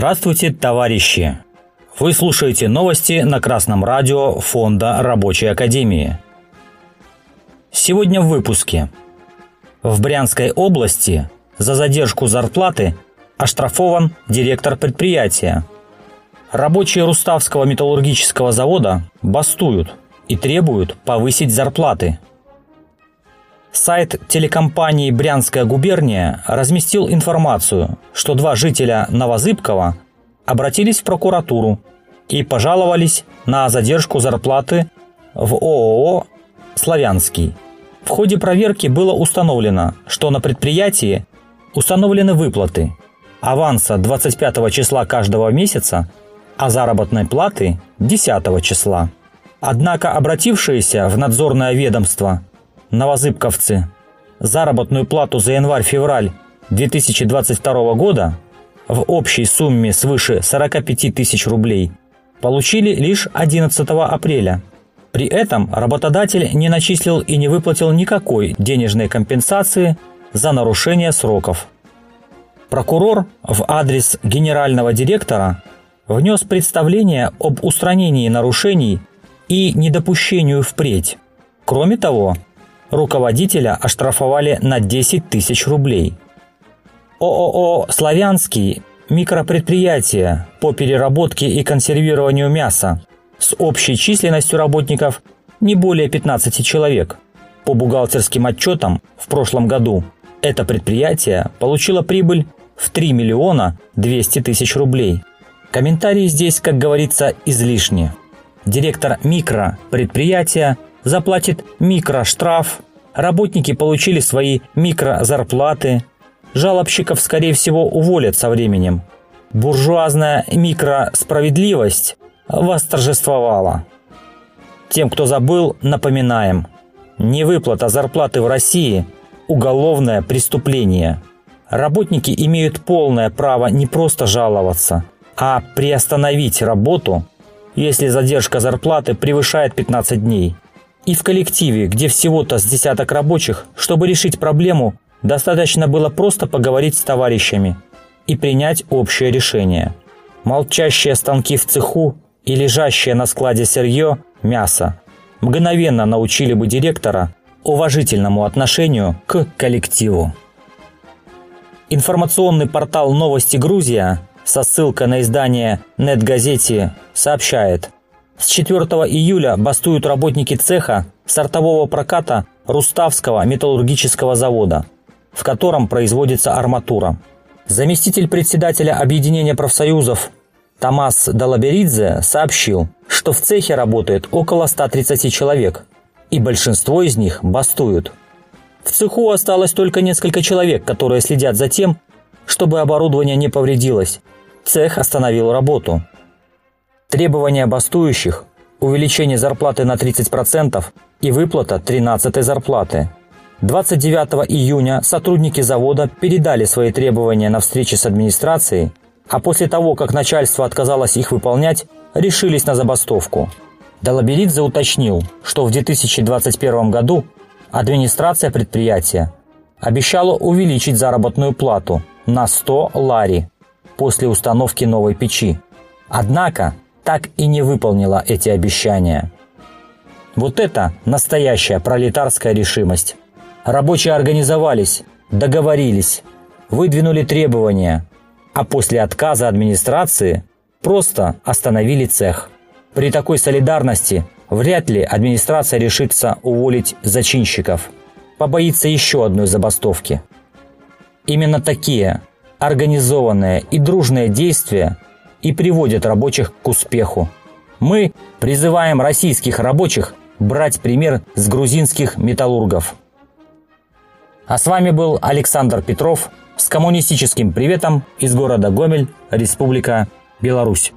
Здравствуйте, товарищи! Вы слушаете новости на Красном радио Фонда Рабочей Академии. Сегодня в выпуске. В Брянской области за задержку зарплаты оштрафован директор предприятия. Рабочие Руставского металлургического завода бастуют и требуют повысить зарплаты – Сайт телекомпании «Брянская губерния» разместил информацию, что два жителя Новозыбкова обратились в прокуратуру и пожаловались на задержку зарплаты в ООО «Славянский». В ходе проверки было установлено, что на предприятии установлены выплаты аванса 25 числа каждого месяца, а заработной платы 10 числа. Однако обратившиеся в надзорное ведомство новозыбковцы заработную плату за январь-февраль 2022 года в общей сумме свыше 45 тысяч рублей получили лишь 11 апреля. При этом работодатель не начислил и не выплатил никакой денежной компенсации за нарушение сроков. Прокурор в адрес генерального директора внес представление об устранении нарушений и недопущению впредь. Кроме того, руководителя оштрафовали на 10 тысяч рублей. ООО «Славянский» – микропредприятие по переработке и консервированию мяса с общей численностью работников не более 15 человек. По бухгалтерским отчетам в прошлом году это предприятие получило прибыль в 3 миллиона 200 тысяч рублей. Комментарии здесь, как говорится, излишни. Директор микропредприятия – заплатит микроштраф, работники получили свои микрозарплаты, жалобщиков, скорее всего, уволят со временем. Буржуазная микросправедливость восторжествовала. Тем, кто забыл, напоминаем. Невыплата зарплаты в России – уголовное преступление. Работники имеют полное право не просто жаловаться, а приостановить работу, если задержка зарплаты превышает 15 дней – и в коллективе, где всего-то с десяток рабочих, чтобы решить проблему, достаточно было просто поговорить с товарищами и принять общее решение. Молчащие станки в цеху и лежащее на складе сырье – мясо – мгновенно научили бы директора уважительному отношению к коллективу. Информационный портал «Новости Грузия» со ссылкой на издание «Нет-газете» сообщает – с 4 июля бастуют работники цеха сортового проката Руставского металлургического завода, в котором производится арматура. Заместитель председателя Объединения профсоюзов Томас Далаберидзе сообщил, что в цехе работает около 130 человек, и большинство из них бастуют. В цеху осталось только несколько человек, которые следят за тем, чтобы оборудование не повредилось. Цех остановил работу. Требования бастующих – увеличение зарплаты на 30% и выплата 13-й зарплаты. 29 июня сотрудники завода передали свои требования на встрече с администрацией, а после того, как начальство отказалось их выполнять, решились на забастовку. Долоберидзе уточнил, что в 2021 году администрация предприятия обещала увеличить заработную плату на 100 лари после установки новой печи. Однако так и не выполнила эти обещания. Вот это настоящая пролетарская решимость. Рабочие организовались, договорились, выдвинули требования, а после отказа администрации просто остановили цех. При такой солидарности вряд ли администрация решится уволить зачинщиков, побоится еще одной забастовки. Именно такие организованные и дружные действия – и приводят рабочих к успеху. Мы призываем российских рабочих брать пример с грузинских металлургов. А с вами был Александр Петров с коммунистическим приветом из города Гомель, Республика Беларусь.